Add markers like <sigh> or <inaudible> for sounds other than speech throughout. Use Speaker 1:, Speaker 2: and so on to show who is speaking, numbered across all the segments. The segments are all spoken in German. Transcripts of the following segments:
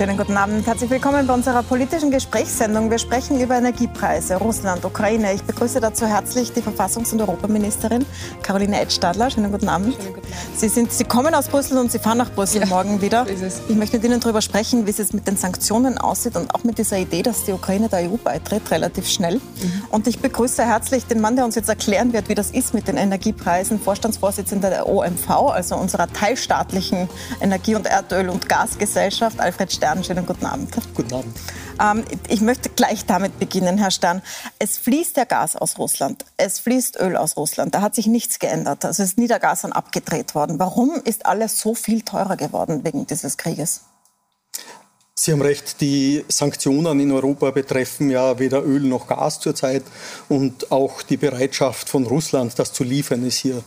Speaker 1: Schönen guten Abend. Herzlich willkommen bei unserer politischen Gesprächssendung. Wir sprechen über Energiepreise, Russland, Ukraine. Ich begrüße dazu herzlich die Verfassungs- und Europaministerin Caroline Edstadler. Schönen guten Abend. Schönen guten Abend. Sie, sind, Sie kommen aus Brüssel und Sie fahren nach Brüssel ja, morgen wieder. Ich möchte mit Ihnen darüber sprechen, wie es mit den Sanktionen aussieht und auch mit dieser Idee, dass die Ukraine der EU beitritt, relativ schnell. Mhm. Und ich begrüße herzlich den Mann, der uns jetzt erklären wird, wie das ist mit den Energiepreisen, Vorstandsvorsitzender der OMV, also unserer teilstaatlichen Energie- und Erdöl- und Gasgesellschaft, Alfred Stern. Stern, schönen guten Abend.
Speaker 2: Guten Abend.
Speaker 1: Ähm, ich möchte gleich damit beginnen, Herr Stern. Es fließt ja Gas aus Russland, es fließt Öl aus Russland. Da hat sich nichts geändert. Also ist nie der Gas dann abgedreht worden. Warum ist alles so viel teurer geworden wegen dieses Krieges?
Speaker 2: Sie haben recht, die Sanktionen in Europa betreffen ja weder Öl noch Gas zurzeit und auch die Bereitschaft von Russland, das zu liefern, ist hier.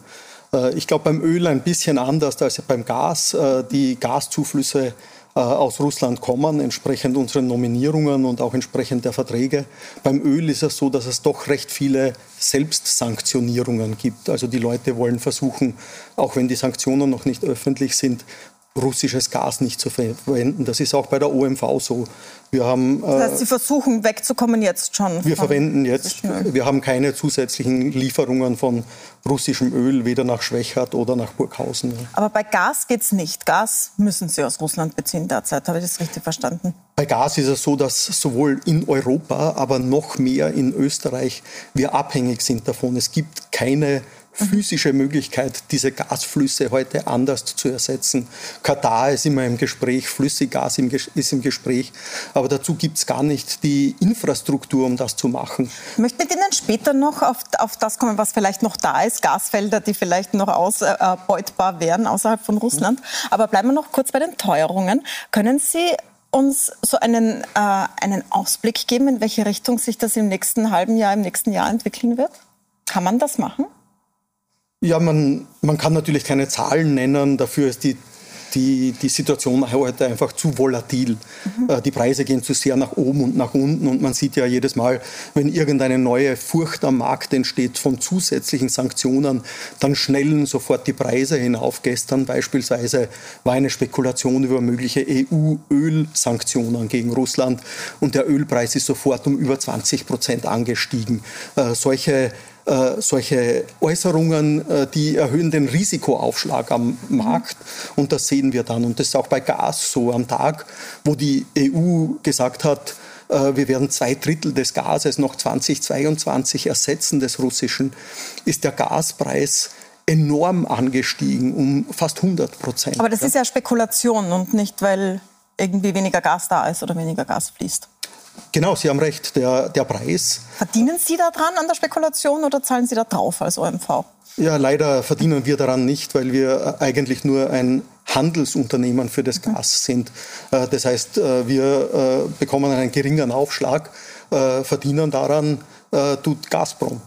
Speaker 2: Äh, ich glaube beim Öl ein bisschen anders als beim Gas. Äh, die Gaszuflüsse aus Russland kommen, entsprechend unseren Nominierungen und auch entsprechend der Verträge. Beim Öl ist es so, dass es doch recht viele Selbstsanktionierungen gibt. Also die Leute wollen versuchen, auch wenn die Sanktionen noch nicht öffentlich sind, russisches Gas nicht zu verwenden. Das ist auch bei der OMV so.
Speaker 1: Wir haben, das heißt, Sie versuchen wegzukommen jetzt schon?
Speaker 2: Wir verwenden jetzt, wir haben keine zusätzlichen Lieferungen von russischem Öl, weder nach Schwächert oder nach Burghausen.
Speaker 1: Aber bei Gas geht es nicht. Gas müssen Sie aus Russland beziehen derzeit. Habe ich das richtig verstanden?
Speaker 2: Bei Gas ist es so, dass sowohl in Europa, aber noch mehr in Österreich wir abhängig sind davon. Es gibt keine physische Möglichkeit, diese Gasflüsse heute anders zu ersetzen. Katar ist immer im Gespräch, Flüssiggas ist im Gespräch, aber dazu gibt es gar nicht die Infrastruktur, um das zu machen.
Speaker 1: Ich möchte mit Ihnen später noch auf, auf das kommen, was vielleicht noch da ist, Gasfelder, die vielleicht noch ausbeutbar wären außerhalb von Russland. Aber bleiben wir noch kurz bei den Teuerungen. Können Sie uns so einen, äh, einen Ausblick geben, in welche Richtung sich das im nächsten halben Jahr, im nächsten Jahr entwickeln wird? Kann man das machen?
Speaker 2: Ja, man, man kann natürlich keine Zahlen nennen. Dafür ist die, die, die Situation heute einfach zu volatil. Mhm. Äh, die Preise gehen zu sehr nach oben und nach unten. Und man sieht ja jedes Mal, wenn irgendeine neue Furcht am Markt entsteht von zusätzlichen Sanktionen, dann schnellen sofort die Preise hinauf. Gestern beispielsweise war eine Spekulation über mögliche EU-Ölsanktionen gegen Russland. Und der Ölpreis ist sofort um über 20 Prozent angestiegen. Äh, solche äh, solche Äußerungen, äh, die erhöhen den Risikoaufschlag am Markt. Und das sehen wir dann. Und das ist auch bei Gas so am Tag, wo die EU gesagt hat, äh, wir werden zwei Drittel des Gases noch 2022 ersetzen, des russischen, ist der Gaspreis enorm angestiegen, um fast 100 Prozent.
Speaker 1: Aber das ist ja Spekulation und nicht, weil irgendwie weniger Gas da ist oder weniger Gas fließt.
Speaker 2: Genau, Sie haben recht. Der, der Preis.
Speaker 1: Verdienen Sie daran an der Spekulation oder zahlen Sie da drauf als OMV?
Speaker 2: Ja, leider verdienen wir daran nicht, weil wir eigentlich nur ein Handelsunternehmen für das mhm. Gas sind. Äh, das heißt, äh, wir äh, bekommen einen geringeren Aufschlag, verdienen daran tut Gazprom.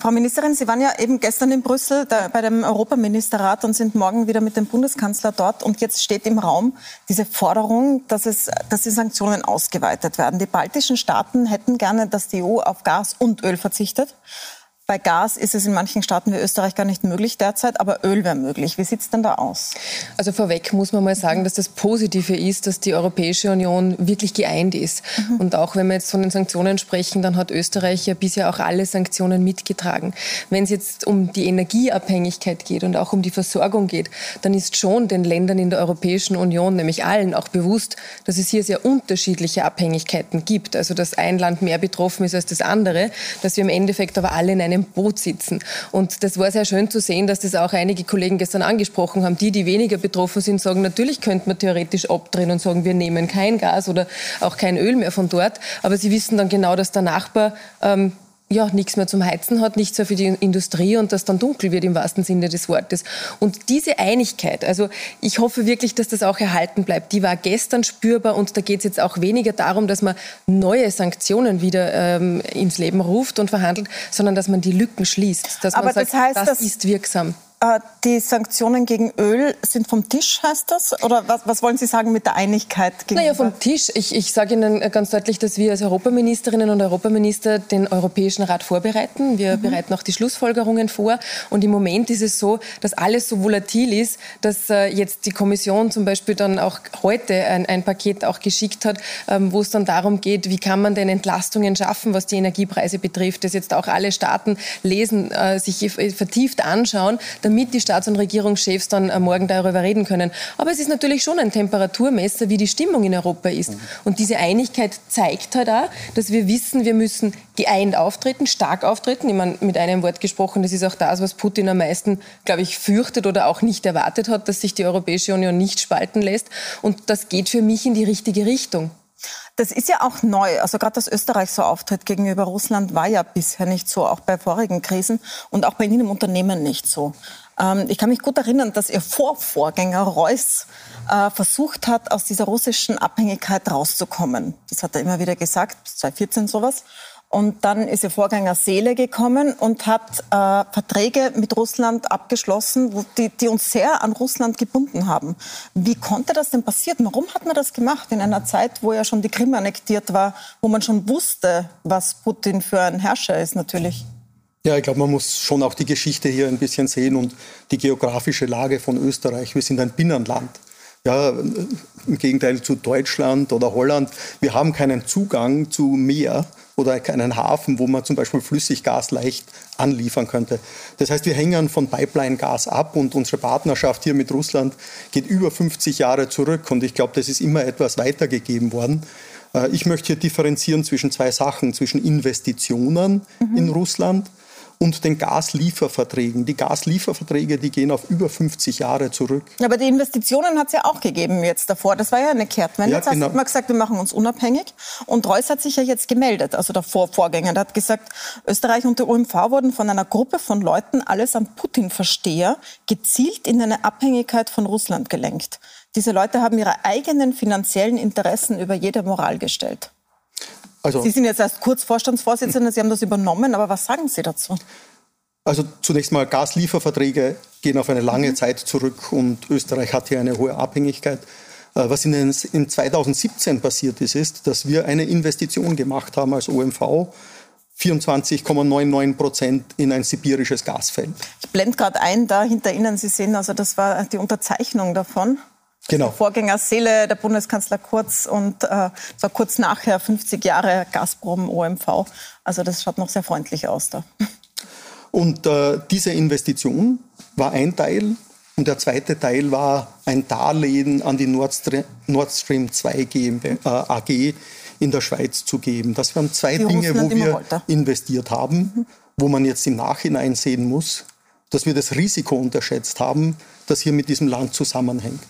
Speaker 1: Frau Ministerin, Sie waren ja eben gestern in Brüssel da, bei dem Europaministerrat und sind morgen wieder mit dem Bundeskanzler dort. Und jetzt steht im Raum diese Forderung, dass, es, dass die Sanktionen ausgeweitet werden. Die baltischen Staaten hätten gerne, dass die EU auf Gas und Öl verzichtet. Bei Gas ist es in manchen Staaten wie Österreich gar nicht möglich derzeit, aber Öl wäre möglich. Wie sieht es denn da aus?
Speaker 3: Also vorweg muss man mal sagen, dass das Positive ist, dass die Europäische Union wirklich geeint ist. Mhm. Und auch wenn wir jetzt von den Sanktionen sprechen, dann hat Österreich ja bisher auch alle Sanktionen mitgetragen. Wenn es jetzt um die Energieabhängigkeit geht und auch um die Versorgung geht, dann ist schon den Ländern in der Europäischen Union, nämlich allen, auch bewusst, dass es hier sehr unterschiedliche Abhängigkeiten gibt. Also dass ein Land mehr betroffen ist als das andere, dass wir im Endeffekt aber alle in einem einem Boot sitzen. Und das war sehr schön zu sehen, dass das auch einige Kollegen gestern angesprochen haben. Die, die weniger betroffen sind, sagen, natürlich könnte man theoretisch abdrehen und sagen, wir nehmen kein Gas oder auch kein Öl mehr von dort. Aber sie wissen dann genau, dass der Nachbar ähm, ja, nichts mehr zum Heizen hat, nichts mehr für die Industrie und das dann dunkel wird im wahrsten Sinne des Wortes. Und diese Einigkeit, also ich hoffe wirklich, dass das auch erhalten bleibt, die war gestern spürbar und da geht es jetzt auch weniger darum, dass man neue Sanktionen wieder ähm, ins Leben ruft und verhandelt, sondern dass man die Lücken schließt, dass
Speaker 1: Aber
Speaker 3: man
Speaker 1: sagt, das, heißt,
Speaker 3: das ist wirksam.
Speaker 1: Äh, die Sanktionen gegen Öl sind vom Tisch, heißt das? Oder was, was wollen Sie sagen mit der Einigkeit?
Speaker 3: Gegenüber? Naja, vom Tisch. Ich, ich sage Ihnen ganz deutlich, dass wir als Europaministerinnen und Europaminister den Europäischen Rat vorbereiten. Wir mhm. bereiten auch die Schlussfolgerungen vor. Und im Moment ist es so, dass alles so volatil ist, dass äh, jetzt die Kommission zum Beispiel dann auch heute ein, ein Paket auch geschickt hat, ähm, wo es dann darum geht, wie kann man denn Entlastungen schaffen, was die Energiepreise betrifft, das jetzt auch alle Staaten lesen, äh, sich vertieft anschauen, damit die Staats- und Regierungschefs dann äh, morgen darüber reden können. Aber es ist natürlich schon ein Temperaturmesser, wie die Stimmung in Europa ist. Und diese Einigkeit zeigt halt auch, dass wir wissen, wir müssen geeint auftreten, stark auftreten. Ich meine, mit einem Wort gesprochen, das ist auch das, was Putin am meisten, glaube ich, fürchtet oder auch nicht erwartet hat, dass sich die Europäische Union nicht spalten lässt. Und das geht für mich in die richtige Richtung.
Speaker 1: Das ist ja auch neu. Also gerade, dass Österreich so auftritt gegenüber Russland, war ja bisher nicht so, auch bei vorigen Krisen und auch bei Ihnen im Unternehmen nicht so. Ähm, ich kann mich gut erinnern, dass Ihr Vorvorgänger Reuss äh, versucht hat, aus dieser russischen Abhängigkeit rauszukommen. Das hat er immer wieder gesagt, 2014 sowas. Und dann ist ihr Vorgänger Seele gekommen und hat äh, Verträge mit Russland abgeschlossen, wo die, die uns sehr an Russland gebunden haben. Wie konnte das denn passieren? Warum hat man das gemacht in einer Zeit, wo ja schon die Krim annektiert war, wo man schon wusste, was Putin für ein Herrscher ist natürlich?
Speaker 2: Ja, ich glaube, man muss schon auch die Geschichte hier ein bisschen sehen und die geografische Lage von Österreich. Wir sind ein Binnenland. Ja, im Gegenteil zu Deutschland oder Holland. Wir haben keinen Zugang zu Meer oder keinen Hafen, wo man zum Beispiel Flüssiggas leicht anliefern könnte. Das heißt, wir hängen von Pipeline-Gas ab und unsere Partnerschaft hier mit Russland geht über 50 Jahre zurück und ich glaube, das ist immer etwas weitergegeben worden. Äh, ich möchte hier differenzieren zwischen zwei Sachen, zwischen Investitionen mhm. in Russland und den Gaslieferverträgen. Die Gaslieferverträge, die gehen auf über 50 Jahre zurück.
Speaker 1: Aber die Investitionen hat es ja auch gegeben jetzt davor. Das war ja eine Kehrtwende. Ja, jetzt genau. hast du gesagt, wir machen uns unabhängig. Und Reuss hat sich ja jetzt gemeldet, also der Vor Vorgänger. Der hat gesagt, Österreich und der OMV wurden von einer Gruppe von Leuten, alles an Putin-Versteher, gezielt in eine Abhängigkeit von Russland gelenkt. Diese Leute haben ihre eigenen finanziellen Interessen über jede Moral gestellt. Also, Sie sind jetzt erst kurz Vorstandsvorsitzender, Sie haben das übernommen, aber was sagen Sie dazu?
Speaker 2: Also zunächst mal Gaslieferverträge gehen auf eine lange mhm. Zeit zurück und Österreich hat hier eine hohe Abhängigkeit. Äh, was in, in 2017 passiert ist, ist, dass wir eine Investition gemacht haben als OMV 24,99 Prozent in ein sibirisches Gasfeld.
Speaker 1: Ich blende gerade ein, da hinter Ihnen, Sie sehen, also das war die Unterzeichnung davon. Genau. Der Vorgänger Seele, der Bundeskanzler Kurz und äh, so kurz nachher 50 Jahre Gazprom OMV. Also das schaut noch sehr freundlich aus da.
Speaker 2: Und äh, diese Investition war ein Teil und der zweite Teil war ein Darlehen an die Nord Stream, Nord Stream 2 GmbH, äh, AG in der Schweiz zu geben. Das waren zwei die Dinge, wo wir investiert haben, mhm. wo man jetzt im Nachhinein sehen muss, dass wir das Risiko unterschätzt haben, das hier mit diesem Land zusammenhängt.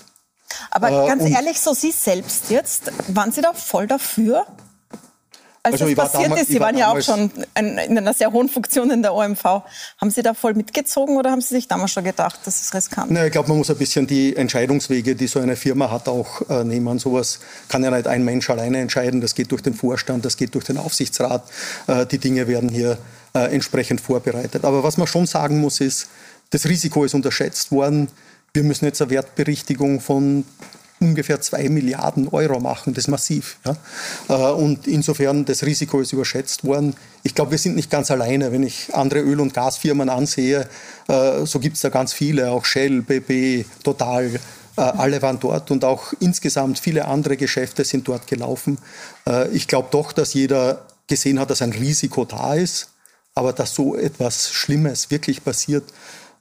Speaker 1: Aber äh, ganz ehrlich, so Sie selbst jetzt, waren Sie da voll dafür? Als also das passiert damals, ist, Sie war waren ja auch schon in einer sehr hohen Funktion in der OMV. Haben Sie da voll mitgezogen oder haben Sie sich damals schon gedacht, das ist riskant?
Speaker 2: Na, ich glaube, man muss ein bisschen die Entscheidungswege, die so eine Firma hat, auch äh, nehmen. Sowas kann ja nicht ein Mensch alleine entscheiden. Das geht durch den Vorstand, das geht durch den Aufsichtsrat. Äh, die Dinge werden hier äh, entsprechend vorbereitet. Aber was man schon sagen muss, ist, das Risiko ist unterschätzt worden. Wir müssen jetzt eine Wertberichtigung von ungefähr zwei Milliarden Euro machen. Das ist massiv. Ja? Äh, und insofern, das Risiko ist überschätzt worden. Ich glaube, wir sind nicht ganz alleine. Wenn ich andere Öl- und Gasfirmen ansehe, äh, so gibt es da ganz viele, auch Shell, BP, Total. Äh, alle waren dort und auch insgesamt viele andere Geschäfte sind dort gelaufen. Ich glaube doch, dass jeder gesehen hat, dass ein Risiko da ist, aber dass so etwas Schlimmes wirklich passiert,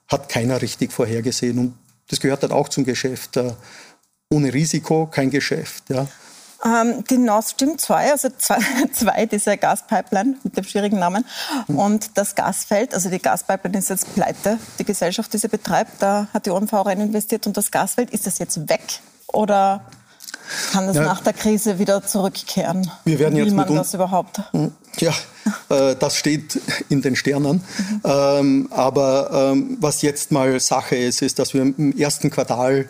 Speaker 2: hat keiner richtig vorhergesehen. Und das gehört dann auch zum Geschäft. Äh, ohne Risiko kein Geschäft. Ja.
Speaker 1: Ähm, die Nord Stream 2, also zwei, <laughs> zwei, diese Gaspipeline mit dem schwierigen Namen. Mhm. Und das Gasfeld, also die Gaspipeline ist jetzt pleite, die Gesellschaft, die sie betreibt, da hat die OMV rein investiert. Und das Gasfeld, ist das jetzt weg? Oder kann das ja. nach der Krise wieder zurückkehren?
Speaker 2: Wir werden
Speaker 1: Will
Speaker 2: jetzt
Speaker 1: man das überhaupt?
Speaker 2: Hm, ja, <laughs> äh, das steht in den Sternen. Mhm. Ähm, aber ähm, was jetzt mal Sache ist, ist, dass wir im ersten Quartal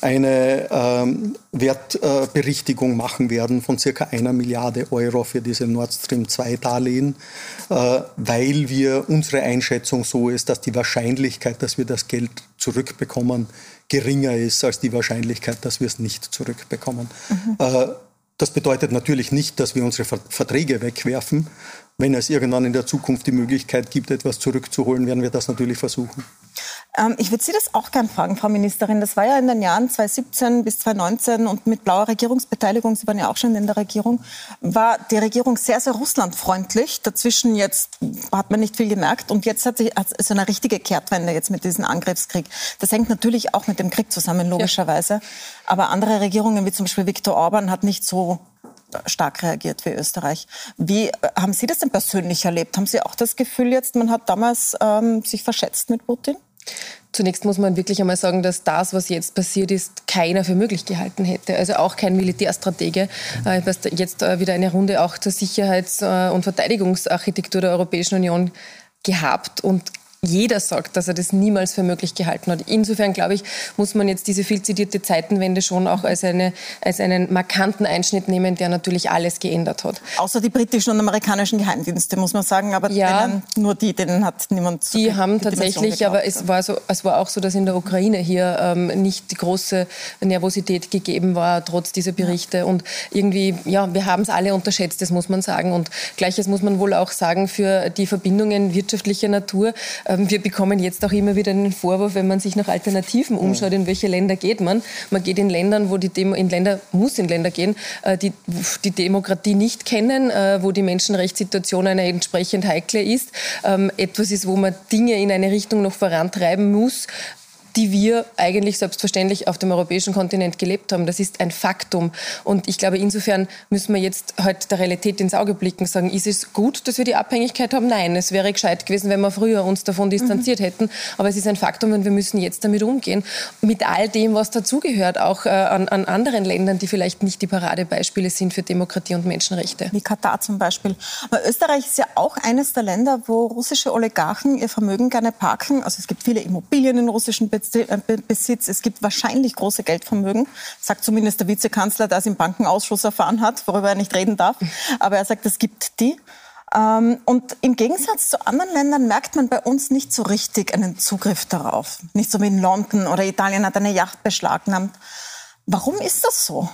Speaker 2: eine ähm, Wertberichtigung machen werden von circa einer Milliarde Euro für diese Nord Stream 2 Darlehen, äh, weil wir unsere Einschätzung so ist, dass die Wahrscheinlichkeit, dass wir das Geld zurückbekommen, geringer ist als die Wahrscheinlichkeit, dass wir es nicht zurückbekommen. Mhm. Äh, das bedeutet natürlich nicht, dass wir unsere Verträge wegwerfen. Wenn es irgendwann in der Zukunft die Möglichkeit gibt, etwas zurückzuholen, werden wir das natürlich versuchen.
Speaker 1: Ähm, ich würde Sie das auch gern fragen, Frau Ministerin. Das war ja in den Jahren 2017 bis 2019 und mit blauer Regierungsbeteiligung, Sie waren ja auch schon in der Regierung, war die Regierung sehr, sehr russlandfreundlich. Dazwischen jetzt hat man nicht viel gemerkt und jetzt hat sich so eine richtige Kehrtwende jetzt mit diesem Angriffskrieg. Das hängt natürlich auch mit dem Krieg zusammen, logischerweise. Ja. Aber andere Regierungen, wie zum Beispiel Viktor Orban, hat nicht so stark reagiert wie Österreich. Wie äh, haben Sie das denn persönlich erlebt? Haben Sie auch das Gefühl jetzt, man hat damals ähm, sich verschätzt mit Putin?
Speaker 3: Zunächst muss man wirklich einmal sagen, dass das, was jetzt passiert ist, keiner für möglich gehalten hätte. Also auch kein Militärstratege. Äh, jetzt äh, wieder eine Runde auch zur Sicherheits- und Verteidigungsarchitektur der Europäischen Union gehabt und jeder sagt, dass er das niemals für möglich gehalten hat. Insofern, glaube ich, muss man jetzt diese viel zitierte Zeitenwende schon auch als, eine, als einen markanten Einschnitt nehmen, der natürlich alles geändert hat.
Speaker 1: Außer die britischen und amerikanischen Geheimdienste, muss man sagen. Aber ja, denen, nur die, denen hat niemand
Speaker 3: Die haben die tatsächlich, aber es war, so, es war auch so, dass in der Ukraine hier ähm, nicht die große Nervosität gegeben war, trotz dieser Berichte. Ja. Und irgendwie, ja, wir haben es alle unterschätzt, das muss man sagen. Und Gleiches muss man wohl auch sagen für die Verbindungen wirtschaftlicher Natur. Äh, wir bekommen jetzt auch immer wieder einen Vorwurf, wenn man sich nach Alternativen umschaut, in welche Länder geht man. Man geht in Ländern, wo die Demo in Länder muss in Länder gehen, äh, die die Demokratie nicht kennen, äh, wo die Menschenrechtssituation eine entsprechend heikle ist. Ähm, etwas ist, wo man Dinge in eine Richtung noch vorantreiben muss, die wir eigentlich selbstverständlich auf dem europäischen Kontinent gelebt haben. Das ist ein Faktum. Und ich glaube, insofern müssen wir jetzt halt der Realität ins Auge blicken, sagen, ist es gut, dass wir die Abhängigkeit haben? Nein, es wäre gescheit gewesen, wenn wir früher uns davon distanziert mhm. hätten. Aber es ist ein Faktum und wir müssen jetzt damit umgehen. Mit all dem, was dazugehört, auch äh, an, an anderen Ländern, die vielleicht nicht die Paradebeispiele sind für Demokratie und Menschenrechte.
Speaker 1: Wie Katar zum Beispiel. Aber Österreich ist ja auch eines der Länder, wo russische Oligarchen ihr Vermögen gerne parken. Also es gibt viele Immobilien in russischen Beziehungen. Äh, Besitz. Es gibt wahrscheinlich große Geldvermögen, sagt zumindest der Vizekanzler, der es im Bankenausschuss erfahren hat, worüber er nicht reden darf. Aber er sagt, es gibt die. Ähm, und im Gegensatz zu anderen Ländern merkt man bei uns nicht so richtig einen Zugriff darauf. Nicht so wie in London oder Italien hat eine Yacht beschlagnahmt. Warum ist das so?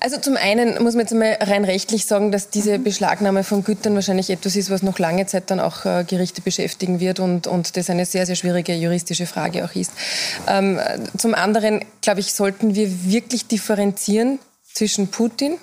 Speaker 3: Also zum einen muss man jetzt einmal rein rechtlich sagen, dass diese Beschlagnahme von Gütern wahrscheinlich etwas ist, was noch lange Zeit dann auch äh, Gerichte beschäftigen wird und, und das eine sehr, sehr schwierige juristische Frage auch ist. Ähm, zum anderen, glaube ich, sollten wir wirklich differenzieren zwischen Putin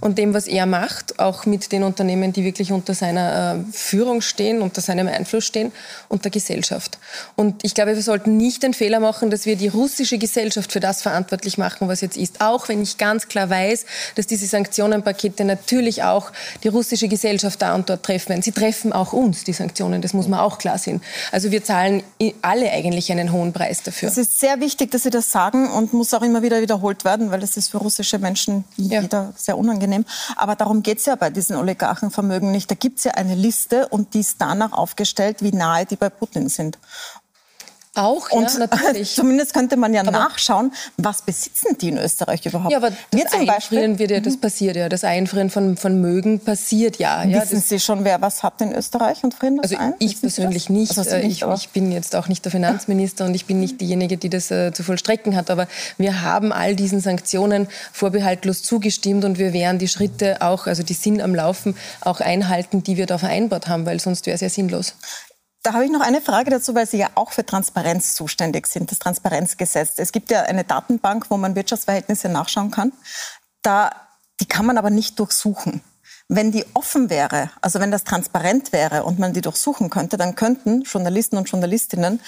Speaker 3: und dem, was er macht, auch mit den Unternehmen, die wirklich unter seiner äh, Führung stehen, unter seinem Einfluss stehen und der Gesellschaft. Und ich glaube, wir sollten nicht den Fehler machen, dass wir die russische Gesellschaft für das verantwortlich machen, was jetzt ist. Auch wenn ich ganz klar weiß, dass diese Sanktionenpakete natürlich auch die russische Gesellschaft da und dort treffen. Sie treffen auch uns, die Sanktionen, das muss man auch klar sehen. Also wir zahlen alle eigentlich einen hohen Preis dafür.
Speaker 1: Es ist sehr wichtig, dass Sie das sagen und muss auch immer wieder wiederholt werden, weil es ist für russische Menschen ja. wieder sehr unangenehm unangenehm. Aber darum geht es ja bei diesen Oligarchenvermögen nicht. Da gibt es ja eine Liste und die ist danach aufgestellt, wie nahe die bei Putin sind.
Speaker 3: Auch, und ja, <laughs> natürlich.
Speaker 1: Zumindest könnte man ja aber nachschauen, was besitzen die in Österreich überhaupt?
Speaker 3: Ja, aber das zum Einfrieren wird ja, das mhm. passiert ja. Das Einfrieren von, von Mögen passiert ja. ja
Speaker 1: Wissen Sie schon, wer was hat in Österreich und frieren das
Speaker 3: also
Speaker 1: ein?
Speaker 3: Ich persönlich nicht. Also nicht ich, ich, bin jetzt auch nicht der Finanzminister und ich bin nicht diejenige, die das äh, zu vollstrecken hat. Aber wir haben all diesen Sanktionen vorbehaltlos zugestimmt und wir werden die Schritte auch, also die sind am Laufen, auch einhalten, die wir da vereinbart haben, weil sonst wäre es ja sinnlos.
Speaker 1: Da habe ich noch eine Frage dazu, weil Sie ja auch für Transparenz zuständig sind, das Transparenzgesetz. Es gibt ja eine Datenbank, wo man Wirtschaftsverhältnisse nachschauen kann. Da, die kann man aber nicht durchsuchen. Wenn die offen wäre, also wenn das transparent wäre und man die durchsuchen könnte, dann könnten Journalisten und Journalistinnen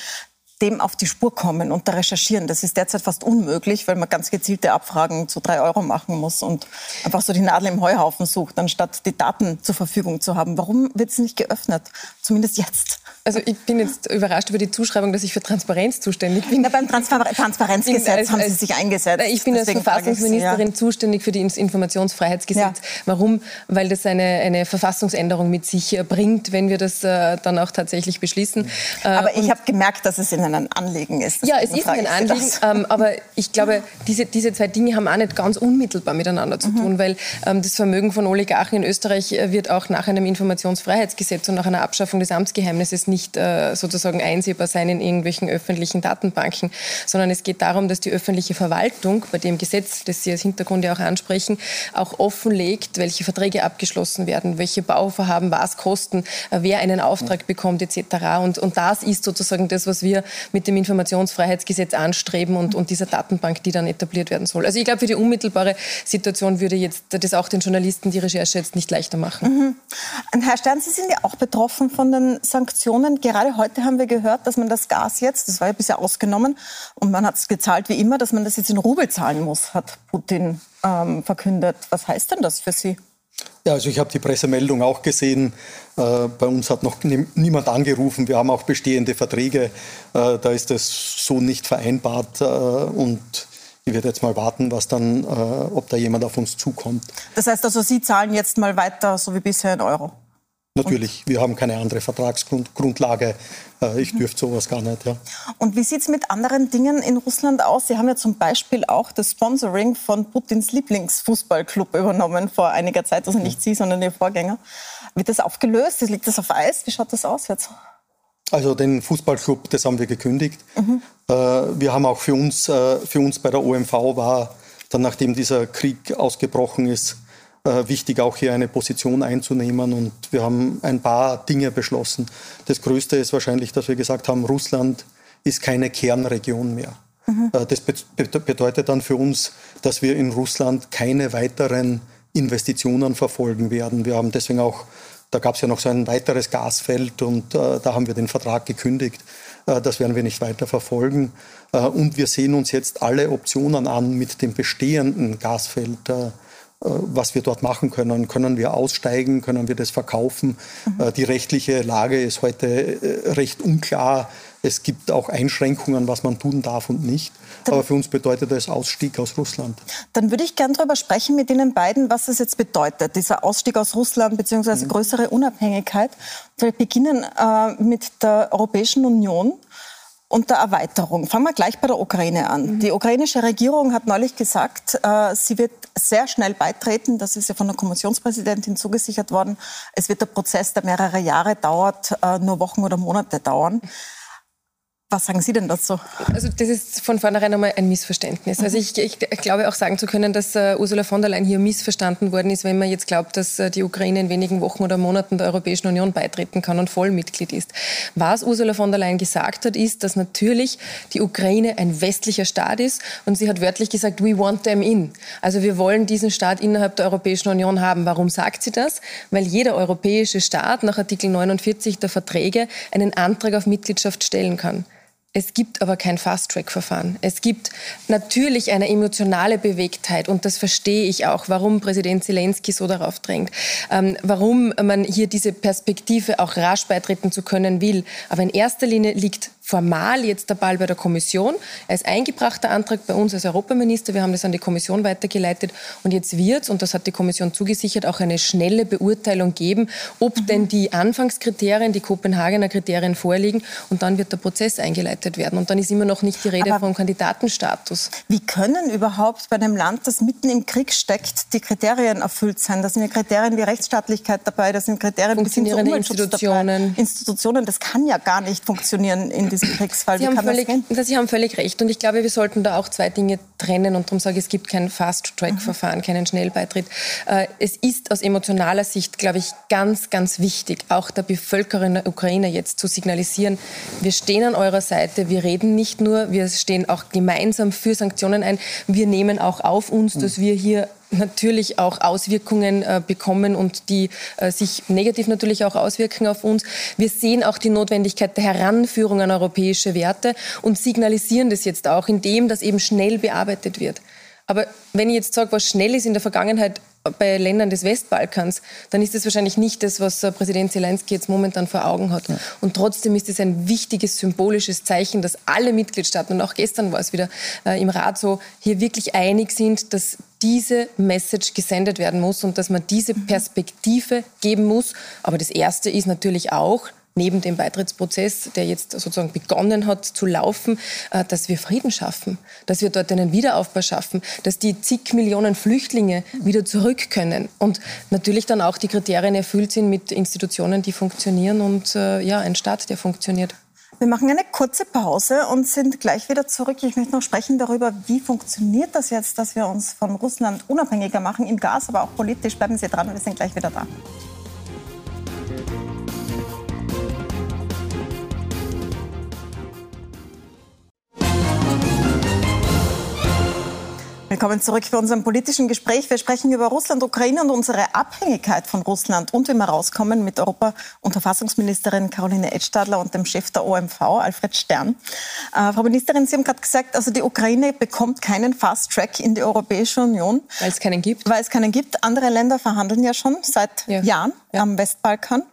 Speaker 1: dem auf die Spur kommen und da recherchieren. Das ist derzeit fast unmöglich, weil man ganz gezielte Abfragen zu drei Euro machen muss und einfach so die Nadel im Heuhaufen sucht, anstatt die Daten zur Verfügung zu haben. Warum wird es nicht geöffnet? Zumindest jetzt.
Speaker 3: Also ich bin jetzt überrascht über die Zuschreibung, dass ich für Transparenz zuständig bin.
Speaker 1: Na, beim Transfer <laughs> Transparenzgesetz als, haben Sie sich eingesetzt.
Speaker 3: Ich bin als Verfassungsministerin ja. zuständig für das Informationsfreiheitsgesetz. Ja. Warum? Weil das eine, eine Verfassungsänderung mit sich bringt, wenn wir das äh, dann auch tatsächlich beschließen.
Speaker 1: Äh, aber ich habe gemerkt, dass es Ihnen ein Anliegen ist.
Speaker 3: Ja, es ist ein Anliegen. Ähm, aber ich glaube, diese, diese zwei Dinge haben auch nicht ganz unmittelbar miteinander zu mhm. tun, weil ähm, das Vermögen von Oligarchen in Österreich äh, wird auch nach einem Informationsfreiheitsgesetz und nach einer Abschaffung des Amtsgeheimnisses nicht äh, sozusagen einsehbar sein in irgendwelchen öffentlichen Datenbanken, sondern es geht darum, dass die öffentliche Verwaltung bei dem Gesetz, das Sie als Hintergrund ja auch ansprechen, auch offenlegt, welche Verträge abgeschlossen werden, welche Bauvorhaben was kosten, äh, wer einen Auftrag bekommt etc. Und, und das ist sozusagen das, was wir mit dem Informationsfreiheitsgesetz anstreben und, und dieser Datenbank, die dann etabliert werden soll. Also ich glaube, für die unmittelbare Situation würde jetzt das auch den Journalisten die Recherche jetzt nicht leichter machen.
Speaker 1: Mhm. Herr Stern, Sie sind ja auch betroffen von den Sanktionen. Gerade heute haben wir gehört, dass man das Gas jetzt, das war ja bisher ausgenommen, und man hat es gezahlt wie immer, dass man das jetzt in Rubel zahlen muss, hat Putin ähm, verkündet. Was heißt denn das für Sie?
Speaker 2: Ja, also ich habe die Pressemeldung auch gesehen. Äh, bei uns hat noch niemand angerufen. Wir haben auch bestehende Verträge. Äh, da ist das so nicht vereinbart. Äh, und ich werde jetzt mal warten, was dann, äh, ob da jemand auf uns zukommt.
Speaker 1: Das heißt also, Sie zahlen jetzt mal weiter, so wie bisher in Euro?
Speaker 2: Natürlich, wir haben keine andere Vertragsgrundlage. Äh, ich dürfte sowas gar nicht. Ja.
Speaker 1: Und wie sieht es mit anderen Dingen in Russland aus? Sie haben ja zum Beispiel auch das Sponsoring von Putins Lieblingsfußballclub übernommen vor einiger Zeit. Also nicht Sie, sondern Ihr Vorgänger. Wird das aufgelöst? Liegt das auf Eis? Wie schaut das aus jetzt?
Speaker 2: Also den Fußballclub, das haben wir gekündigt. Mhm. Äh, wir haben auch für uns, äh, für uns bei der OMV war dann, nachdem dieser Krieg ausgebrochen ist, wichtig, auch hier eine Position einzunehmen. Und wir haben ein paar Dinge beschlossen. Das Größte ist wahrscheinlich, dass wir gesagt haben, Russland ist keine Kernregion mehr. Mhm. Das bedeutet dann für uns, dass wir in Russland keine weiteren Investitionen verfolgen werden. Wir haben deswegen auch da gab es ja noch so ein weiteres Gasfeld und äh, da haben wir den Vertrag gekündigt. Äh, das werden wir nicht weiter verfolgen. Äh, und wir sehen uns jetzt alle Optionen an mit dem bestehenden Gasfeld äh, was wir dort machen können. Können wir aussteigen? Können wir das verkaufen? Mhm. Die rechtliche Lage ist heute recht unklar. Es gibt auch Einschränkungen, was man tun darf und nicht. Dann, Aber für uns bedeutet das Ausstieg aus Russland.
Speaker 1: Dann würde ich gerne darüber sprechen mit Ihnen beiden, was das jetzt bedeutet, dieser Ausstieg aus Russland bzw. Mhm. größere Unabhängigkeit. Wir beginnen äh, mit der Europäischen Union und der Erweiterung. Fangen wir gleich bei der Ukraine an. Mhm. Die ukrainische Regierung hat neulich gesagt, äh, sie wird sehr schnell beitreten. Das ist ja von der Kommissionspräsidentin zugesichert worden. Es wird der Prozess, der mehrere Jahre dauert, äh, nur Wochen oder Monate dauern. Was sagen Sie denn dazu?
Speaker 3: Also das ist von vornherein einmal ein Missverständnis. Also ich, ich, glaube auch sagen zu können, dass uh, Ursula von der Leyen hier missverstanden worden ist, wenn man jetzt glaubt, dass uh, die Ukraine in wenigen Wochen oder Monaten der Europäischen Union beitreten kann und Vollmitglied ist. Was Ursula von der Leyen gesagt hat, ist, dass natürlich die Ukraine ein westlicher Staat ist und sie hat wörtlich gesagt, we want them in. Also wir wollen diesen Staat innerhalb der Europäischen Union haben. Warum sagt sie das? Weil jeder europäische Staat nach Artikel 49 der Verträge einen Antrag auf Mitgliedschaft stellen kann. Es gibt aber kein Fast-Track-Verfahren. Es gibt natürlich eine emotionale Bewegtheit und das verstehe ich auch, warum Präsident Zelensky so darauf drängt, ähm, warum man hier diese Perspektive auch rasch beitreten zu können will. Aber in erster Linie liegt formal jetzt der Ball bei der Kommission. Er ist eingebracht, der Antrag bei uns als Europaminister. Wir haben das an die Kommission weitergeleitet. Und jetzt wird es, und das hat die Kommission zugesichert, auch eine schnelle Beurteilung geben, ob mhm. denn die Anfangskriterien, die Kopenhagener Kriterien vorliegen. Und dann wird der Prozess eingeleitet werden. Und dann ist immer noch nicht die Rede Aber vom Kandidatenstatus.
Speaker 1: Wie können überhaupt bei einem Land, das mitten im Krieg steckt, die Kriterien erfüllt sein? Da sind ja Kriterien wie Rechtsstaatlichkeit dabei, da sind Kriterien
Speaker 3: bis hin zu Institutionen.
Speaker 1: Dabei. Institutionen, das kann ja gar nicht funktionieren in diesem Kriegsfall.
Speaker 3: Sie haben, völlig, Sie haben völlig recht. Und ich glaube, wir sollten da auch zwei Dinge trennen. Und darum sage ich, es gibt kein Fast-Track-Verfahren, mhm. keinen Schnellbeitritt. Äh, es ist aus emotionaler Sicht, glaube ich, ganz, ganz wichtig, auch der Bevölkerung der Ukraine jetzt zu signalisieren, wir stehen an eurer Seite, wir reden nicht nur, wir stehen auch gemeinsam für Sanktionen ein. Wir nehmen auch auf uns, dass wir hier natürlich auch Auswirkungen äh, bekommen und die äh, sich negativ natürlich auch auswirken auf uns. Wir sehen auch die Notwendigkeit der Heranführung an europäische Werte und signalisieren das jetzt auch, indem das eben schnell bearbeitet wird. Aber wenn ich jetzt sage, was schnell ist in der Vergangenheit, bei Ländern des Westbalkans, dann ist das wahrscheinlich nicht das, was äh, Präsident Zelensky jetzt momentan vor Augen hat. Ja. Und trotzdem ist es ein wichtiges symbolisches Zeichen, dass alle Mitgliedstaaten, und auch gestern war es wieder äh, im Rat so, hier wirklich einig sind, dass diese Message gesendet werden muss und dass man diese. Perspektive geben muss. Aber das Erste ist natürlich auch, neben dem Beitrittsprozess, der jetzt sozusagen begonnen hat zu laufen, äh, dass wir Frieden schaffen, dass wir dort einen Wiederaufbau schaffen, dass die zig Millionen Flüchtlinge wieder zurück können und natürlich dann auch die Kriterien erfüllt sind mit Institutionen, die funktionieren und äh, ja, ein Staat, der funktioniert.
Speaker 1: Wir machen eine kurze Pause und sind gleich wieder zurück. Ich möchte noch sprechen darüber, wie funktioniert das jetzt, dass wir uns von Russland unabhängiger machen, im Gas, aber auch politisch. Bleiben Sie dran, wir sind gleich wieder da. Willkommen zurück für unserem politischen Gespräch. Wir sprechen über Russland, Ukraine und unsere Abhängigkeit von Russland und wie wir rauskommen mit Europa- und Verfassungsministerin Caroline Edstadler und dem Chef der OMV, Alfred Stern. Äh, Frau Ministerin, Sie haben gerade gesagt, also die Ukraine bekommt keinen Fast Track in die Europäische Union.
Speaker 3: Weil es keinen gibt.
Speaker 1: Weil es keinen gibt. Andere Länder verhandeln ja schon seit ja. Jahren ja. am Westbalkan.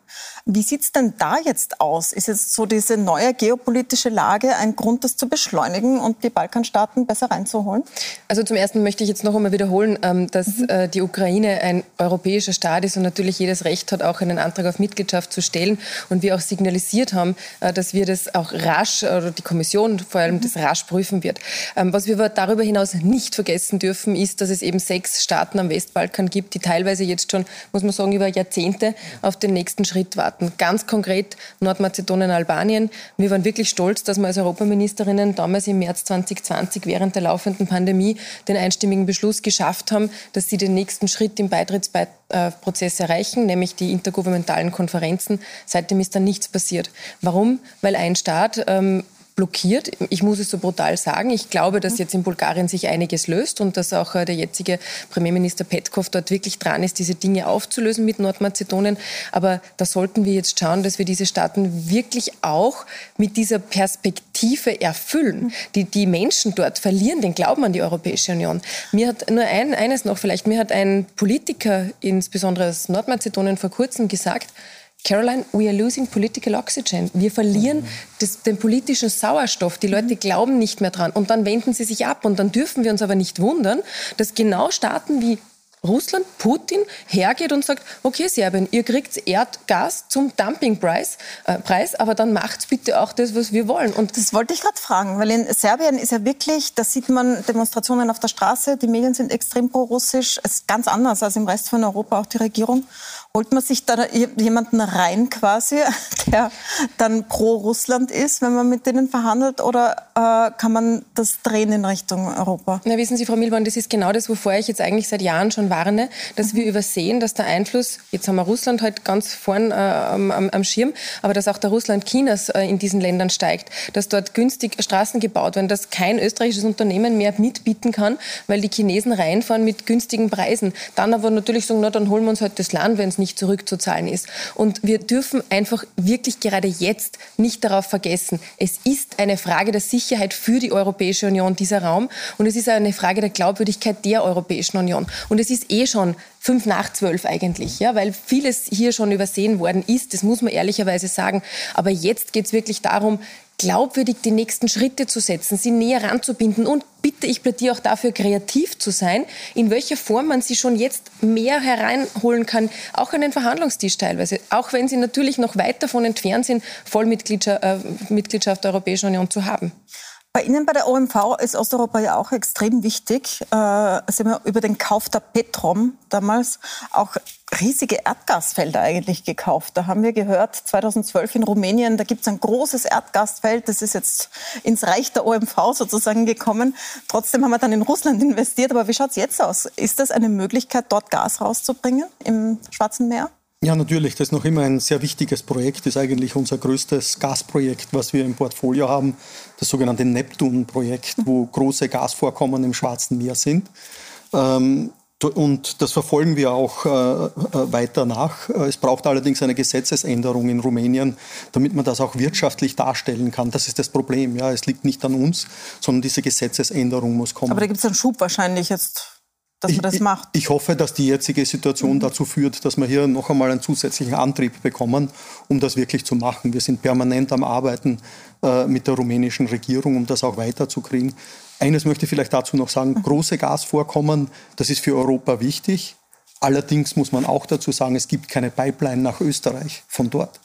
Speaker 1: Wie sieht es denn da jetzt aus? Ist jetzt so diese neue geopolitische Lage ein Grund, das zu beschleunigen und die Balkanstaaten besser reinzuholen?
Speaker 3: Also zum Ersten möchte ich jetzt noch einmal wiederholen, ähm, dass mhm. Äh, die Ukraine ein europäischer Staat ist und natürlich jedes Recht hat, auch einen Antrag auf Mitgliedschaft zu stellen. Und wir auch signalisiert haben, äh, dass wir das auch rasch, oder die Kommission vor allem, mhm. das rasch prüfen wird. Ähm, was wir darüber hinaus nicht vergessen dürfen, ist, dass es eben sechs Staaten am Westbalkan gibt, die teilweise jetzt schon, muss man sagen, über Jahrzehnte auf den nächsten Schritt warten. Staaten, ganz konkret Nordmazedonien, Albanien. Wir waren wirklich stolz, dass wir als Europaministerinnen damals im März 2020 während der laufenden Pandemie den einstimmigen Beschluss geschafft haben, dass sie den nächsten Schritt im Beitrittsprozess erreichen, nämlich die intergouvernementalen Konferenzen. Seitdem ist dann nichts passiert. Warum? Weil ein Staat ähm, blockiert. Ich muss es so brutal sagen. Ich glaube, dass jetzt in Bulgarien sich einiges löst und dass auch äh, der jetzige Premierminister Petkov dort wirklich dran ist, diese Dinge aufzulösen mit Nordmazedonien. Aber da sollten wir jetzt schauen, dass wir diese Staaten wirklich auch mit dieser Perspektive erfüllen. Die, die Menschen dort verlieren den Glauben an die Europäische Union. Mir hat nur ein, eines noch vielleicht, mir hat ein Politiker, insbesondere aus Nordmazedonien, vor kurzem gesagt, Caroline, we are losing political oxygen. Wir verlieren das, den politischen Sauerstoff. Die Leute glauben nicht mehr dran. Und dann wenden sie sich ab. Und dann dürfen wir uns aber nicht wundern, dass genau Staaten wie Russland, Putin, hergeht und sagt, okay, Serbien, ihr kriegt Erdgas zum Dumpingpreis, äh, Preis, aber dann macht's bitte auch das, was wir wollen.
Speaker 1: Und das wollte ich gerade fragen, weil in Serbien ist ja wirklich, da sieht man Demonstrationen auf der Straße, die Medien sind extrem pro-russisch, es ist ganz anders als im Rest von Europa, auch die Regierung. Holt man sich da jemanden rein quasi, <laughs> der dann pro Russland ist, wenn man mit denen verhandelt, oder äh, kann man das drehen in Richtung Europa?
Speaker 3: Na, wissen Sie, Frau Milborn, das ist genau das, wovor ich jetzt eigentlich seit Jahren schon warne, dass wir übersehen, dass der Einfluss, jetzt haben wir Russland halt ganz vorn äh, am, am, Schirm, aber dass auch der Russland Chinas äh, in diesen Ländern steigt, dass dort günstig Straßen gebaut werden, dass kein österreichisches Unternehmen mehr mitbieten kann, weil die Chinesen reinfahren mit günstigen Preisen. Dann aber natürlich sagen, na, dann holen wir uns halt das Land, wenn es nicht zurückzuzahlen ist. Und wir dürfen einfach wirklich gerade jetzt nicht darauf vergessen, es ist eine Frage der Sicherheit für die Europäische Union, dieser Raum. Und es ist eine Frage der Glaubwürdigkeit der Europäischen Union. Und es ist eh schon fünf nach zwölf eigentlich, ja, weil vieles hier schon übersehen worden ist. Das muss man ehrlicherweise sagen. Aber jetzt geht es wirklich darum, glaubwürdig die nächsten Schritte zu setzen, sie näher ranzubinden und bitte, ich plädiere auch dafür, kreativ zu sein, in welcher Form man sie schon jetzt mehr hereinholen kann, auch an den Verhandlungstisch teilweise, auch wenn sie natürlich noch weit davon entfernt sind, Vollmitgliedschaft äh, der Europäischen Union zu haben.
Speaker 1: Bei Ihnen bei der OMV ist Osteuropa ja auch extrem wichtig. Äh, Sie haben ja über den Kauf der Petrom damals auch riesige Erdgasfelder eigentlich gekauft. Da haben wir gehört, 2012 in Rumänien, da gibt es ein großes Erdgasfeld, das ist jetzt ins Reich der OMV sozusagen gekommen. Trotzdem haben wir dann in Russland investiert. Aber wie schaut es jetzt aus? Ist das eine Möglichkeit, dort Gas rauszubringen im Schwarzen Meer?
Speaker 2: Ja, natürlich. Das ist noch immer ein sehr wichtiges Projekt. Das ist eigentlich unser größtes Gasprojekt, was wir im Portfolio haben. Das sogenannte Neptun-Projekt, wo große Gasvorkommen im Schwarzen Meer sind. Ähm, und das verfolgen wir auch äh, äh, weiter nach. Es braucht allerdings eine Gesetzesänderung in Rumänien, damit man das auch wirtschaftlich darstellen kann. Das ist das Problem. Ja, es liegt nicht an uns, sondern diese Gesetzesänderung muss kommen.
Speaker 1: Aber da gibt es einen Schub wahrscheinlich jetzt dass man das macht.
Speaker 2: Ich, ich hoffe, dass die jetzige Situation mhm. dazu führt, dass wir hier noch einmal einen zusätzlichen Antrieb bekommen, um das wirklich zu machen. Wir sind permanent am Arbeiten äh, mit der rumänischen Regierung, um das auch weiterzukriegen. Eines möchte ich vielleicht dazu noch sagen, mhm. große Gasvorkommen, das ist für Europa wichtig. Allerdings muss man auch dazu sagen, es gibt keine Pipeline nach Österreich von dort.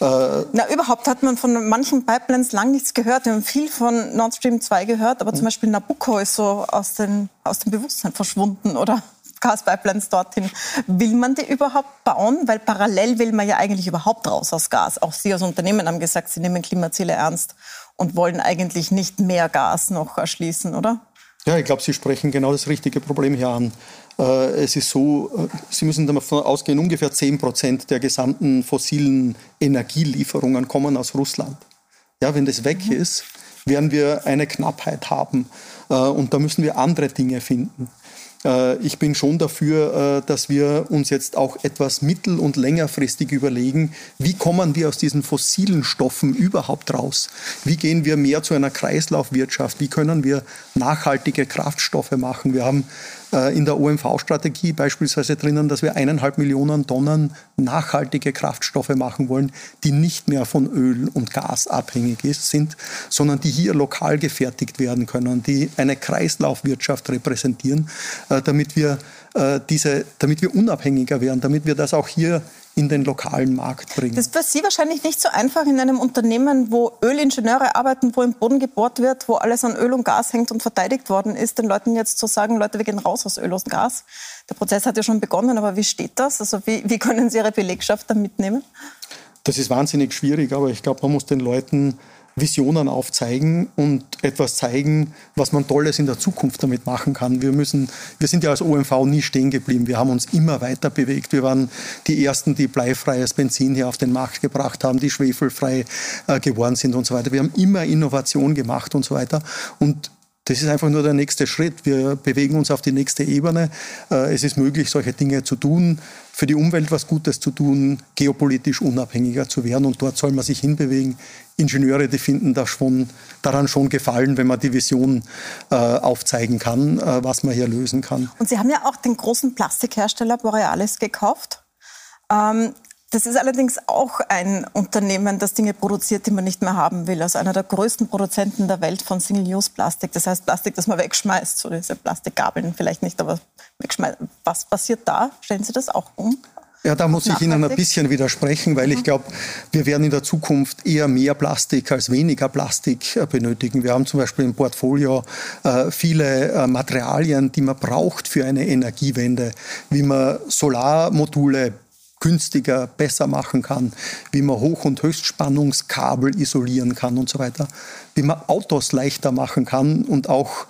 Speaker 1: Na, überhaupt hat man von manchen Pipelines lang nichts gehört. Wir haben viel von Nord Stream 2 gehört, aber zum mhm. Beispiel Nabucco ist so aus, den, aus dem Bewusstsein verschwunden <laughs> oder Gaspipelines dorthin. Will man die überhaupt bauen? Weil parallel will man ja eigentlich überhaupt raus aus Gas. Auch Sie als Unternehmen haben gesagt, Sie nehmen Klimaziele ernst und wollen eigentlich nicht mehr Gas noch erschließen, oder?
Speaker 2: Ja, ich glaube, Sie sprechen genau das richtige Problem hier an. Äh, es ist so, äh, Sie müssen davon ausgehen, ungefähr 10 Prozent der gesamten fossilen Energielieferungen kommen aus Russland. Ja, wenn das weg mhm. ist, werden wir eine Knappheit haben. Äh, und da müssen wir andere Dinge finden. Ich bin schon dafür, dass wir uns jetzt auch etwas mittel- und längerfristig überlegen, wie kommen wir aus diesen fossilen Stoffen überhaupt raus? Wie gehen wir mehr zu einer Kreislaufwirtschaft? Wie können wir nachhaltige Kraftstoffe machen? Wir haben in der OMV-Strategie beispielsweise drinnen, dass wir eineinhalb Millionen Tonnen nachhaltige Kraftstoffe machen wollen, die nicht mehr von Öl und Gas abhängig sind, sondern die hier lokal gefertigt werden können, die eine Kreislaufwirtschaft repräsentieren, äh, damit wir äh, diese, damit wir unabhängiger werden, damit wir das auch hier in den lokalen Markt bringen.
Speaker 1: Das ist für Sie wahrscheinlich nicht so einfach in einem Unternehmen, wo Ölingenieure arbeiten, wo im Boden gebohrt wird, wo alles an Öl und Gas hängt und verteidigt worden ist, den Leuten jetzt zu sagen, Leute, wir gehen raus aus Öl und Gas. Der Prozess hat ja schon begonnen, aber wie steht das? Also wie, wie können Sie Ihre Belegschaft da mitnehmen?
Speaker 2: Das ist wahnsinnig schwierig, aber ich glaube, man muss den Leuten Visionen aufzeigen und etwas zeigen, was man Tolles in der Zukunft damit machen kann. Wir müssen, wir sind ja als OMV nie stehen geblieben. Wir haben uns immer weiter bewegt. Wir waren die ersten, die bleifreies Benzin hier auf den Markt gebracht haben, die schwefelfrei äh, geworden sind und so weiter. Wir haben immer Innovation gemacht und so weiter. Und das ist einfach nur der nächste Schritt. Wir bewegen uns auf die nächste Ebene. Äh, es ist möglich, solche Dinge zu tun für die Umwelt was Gutes zu tun, geopolitisch unabhängiger zu werden. Und dort soll man sich hinbewegen. Ingenieure, die finden das schon, daran schon gefallen, wenn man die Vision äh, aufzeigen kann, äh, was man hier lösen kann.
Speaker 1: Und Sie haben ja auch den großen Plastikhersteller Borealis gekauft. Ähm, das ist allerdings auch ein Unternehmen, das Dinge produziert, die man nicht mehr haben will. Also einer der größten Produzenten der Welt von Single-Use-Plastik. Das heißt Plastik, das man wegschmeißt. So diese Plastikgabeln vielleicht nicht, aber wegschmeißt. Was passiert da? Stellen Sie das auch um?
Speaker 2: Ja, da muss ich Ihnen ein bisschen widersprechen, weil ich mhm. glaube, wir werden in der Zukunft eher mehr Plastik als weniger Plastik äh, benötigen. Wir haben zum Beispiel im Portfolio äh, viele äh, Materialien, die man braucht für eine Energiewende, wie man Solarmodule günstiger, besser machen kann, wie man Hoch- und Höchstspannungskabel isolieren kann und so weiter, wie man Autos leichter machen kann und auch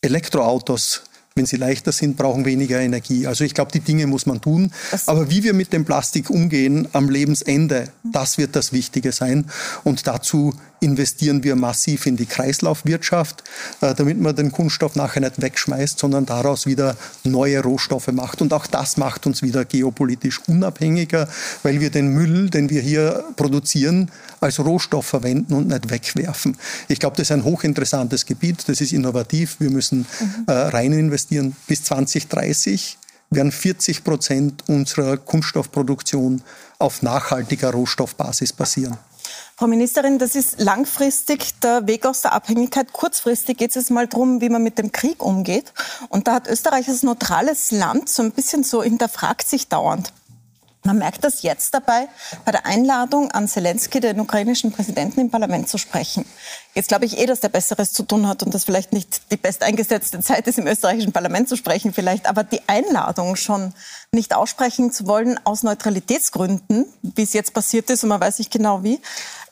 Speaker 2: Elektroautos wenn sie leichter sind, brauchen weniger Energie. Also ich glaube, die Dinge muss man tun. Aber wie wir mit dem Plastik umgehen am Lebensende, das wird das Wichtige sein. Und dazu investieren wir massiv in die Kreislaufwirtschaft, äh, damit man den Kunststoff nachher nicht wegschmeißt, sondern daraus wieder neue Rohstoffe macht. Und auch das macht uns wieder geopolitisch unabhängiger, weil wir den Müll, den wir hier produzieren, als Rohstoff verwenden und nicht wegwerfen. Ich glaube, das ist ein hochinteressantes Gebiet, das ist innovativ. Wir müssen mhm. äh, rein investieren. Bis 2030 werden 40 Prozent unserer Kunststoffproduktion auf nachhaltiger Rohstoffbasis basieren.
Speaker 1: Frau Ministerin, das ist langfristig der Weg aus der Abhängigkeit. Kurzfristig geht es mal darum, wie man mit dem Krieg umgeht. Und da hat Österreich als neutrales Land so ein bisschen so hinterfragt sich dauernd. Man merkt das jetzt dabei, bei der Einladung an Zelensky, den ukrainischen Präsidenten, im Parlament zu sprechen. Jetzt glaube ich eh, dass der Besseres zu tun hat und das vielleicht nicht die best eingesetzte Zeit ist, im österreichischen Parlament zu sprechen vielleicht. Aber die Einladung schon nicht aussprechen zu wollen aus Neutralitätsgründen, wie es jetzt passiert ist und man weiß nicht genau wie,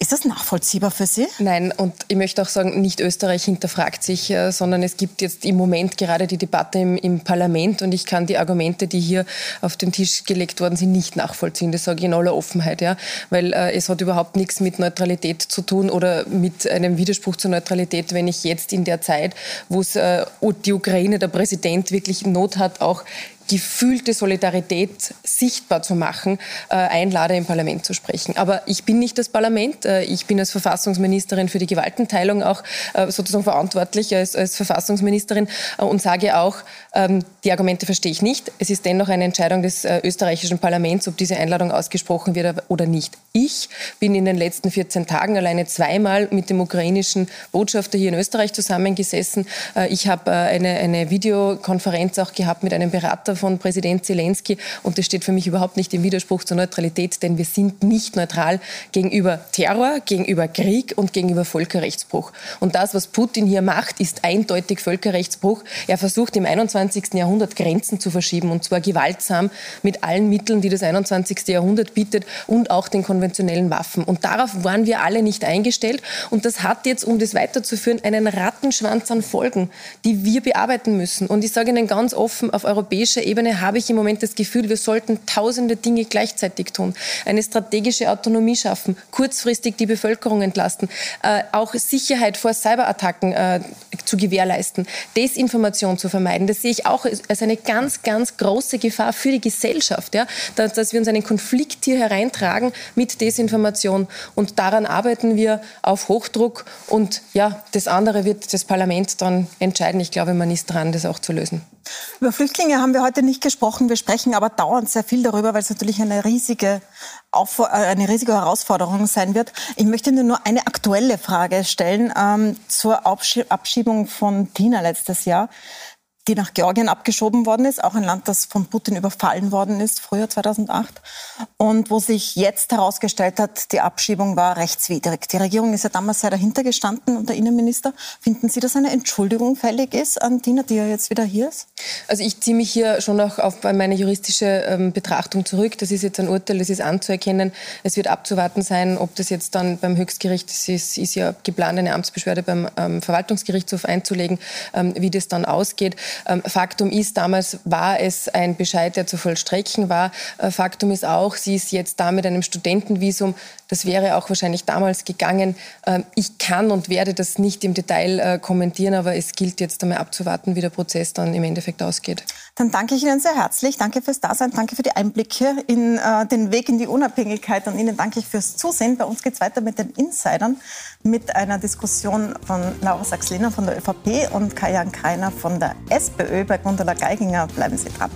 Speaker 1: ist das nachvollziehbar für Sie?
Speaker 3: Nein, und ich möchte auch sagen, nicht Österreich hinterfragt sich, äh, sondern es gibt jetzt im Moment gerade die Debatte im, im, Parlament und ich kann die Argumente, die hier auf den Tisch gelegt worden sind, nicht nachvollziehen. Das sage ich in aller Offenheit, ja, weil äh, es hat überhaupt nichts mit Neutralität zu tun oder mit einem Widerspruch zur Neutralität, wenn ich jetzt in der Zeit, wo es äh, die Ukraine, der Präsident wirklich Not hat, auch gefühlte Solidarität sichtbar zu machen, äh, einlade, im Parlament zu sprechen. Aber ich bin nicht das Parlament. Äh, ich bin als Verfassungsministerin für die Gewaltenteilung auch äh, sozusagen verantwortlich als, als Verfassungsministerin und sage auch, ähm, die Argumente verstehe ich nicht. Es ist dennoch eine Entscheidung des äh, österreichischen Parlaments, ob diese Einladung ausgesprochen wird oder nicht. Ich bin in den letzten 14 Tagen alleine zweimal mit dem ukrainischen Botschafter hier in Österreich zusammengesessen. Äh, ich habe eine, eine Videokonferenz auch gehabt mit einem Berater von Präsident Zelensky. Und das steht für mich überhaupt nicht im Widerspruch zur Neutralität, denn wir sind nicht neutral gegenüber Terror, gegenüber Krieg und gegenüber Völkerrechtsbruch. Und das, was Putin hier macht, ist eindeutig Völkerrechtsbruch. Er versucht im 21. Jahrhundert Grenzen zu verschieben und zwar gewaltsam mit allen Mitteln, die das 21. Jahrhundert bietet und auch den konventionellen Waffen. Und darauf waren wir alle nicht eingestellt. Und das hat jetzt, um das weiterzuführen, einen Rattenschwanz an Folgen, die wir bearbeiten müssen. Und ich sage Ihnen ganz offen, auf europäischer Ebene habe ich im Moment das Gefühl, wir sollten tausende Dinge gleichzeitig tun. Eine strategische Autonomie schaffen, kurzfristig die Bevölkerung entlasten, äh, auch Sicherheit vor Cyberattacken äh, zu gewährleisten, Desinformation zu vermeiden. Das sehe ich auch als eine ganz, ganz große Gefahr für die Gesellschaft, ja? dass, dass wir uns einen Konflikt hier hereintragen mit Desinformation. Und daran arbeiten wir auf Hochdruck. Und ja, das andere wird das Parlament dann entscheiden. Ich glaube, man ist dran, das auch zu lösen.
Speaker 1: Über Flüchtlinge haben wir heute nicht gesprochen. Wir sprechen aber dauernd sehr viel darüber, weil es natürlich eine riesige, äh, eine riesige Herausforderung sein wird. Ich möchte nur eine aktuelle Frage stellen ähm, zur Abschiebung von Tina letztes Jahr die nach Georgien abgeschoben worden ist, auch ein Land, das von Putin überfallen worden ist, früher 2008, und wo sich jetzt herausgestellt hat, die Abschiebung war rechtswidrig. Die Regierung ist ja damals sehr dahinter gestanden und der Innenminister. Finden Sie, dass eine Entschuldigung fällig ist an Dina, die ja jetzt wieder hier ist?
Speaker 3: Also ich ziehe mich hier schon auch auf meine juristische ähm, Betrachtung zurück. Das ist jetzt ein Urteil, das ist anzuerkennen. Es wird abzuwarten sein, ob das jetzt dann beim Höchstgericht, es ist, ist ja geplant, eine Amtsbeschwerde beim ähm, Verwaltungsgerichtshof einzulegen, ähm, wie das dann ausgeht. Ähm, Faktum ist, damals war es ein Bescheid, der zu vollstrecken war. Äh, Faktum ist auch, sie ist jetzt da mit einem Studentenvisum. Das wäre auch wahrscheinlich damals gegangen. Ähm, ich kann und werde das nicht im Detail äh, kommentieren, aber es gilt jetzt einmal abzuwarten, wie der Prozess dann im Endeffekt ausgeht.
Speaker 1: Dann danke ich Ihnen sehr herzlich. Danke fürs Dasein. Danke für die Einblicke in äh, den Weg in die Unabhängigkeit. Und Ihnen danke ich fürs Zusehen. Bei uns geht es weiter mit den Insidern, mit einer Diskussion von Laura Sachs-Lehner von der ÖVP und Kajan Kreiner von der SPÖ. Bei Gundula Geiginger bleiben Sie dran.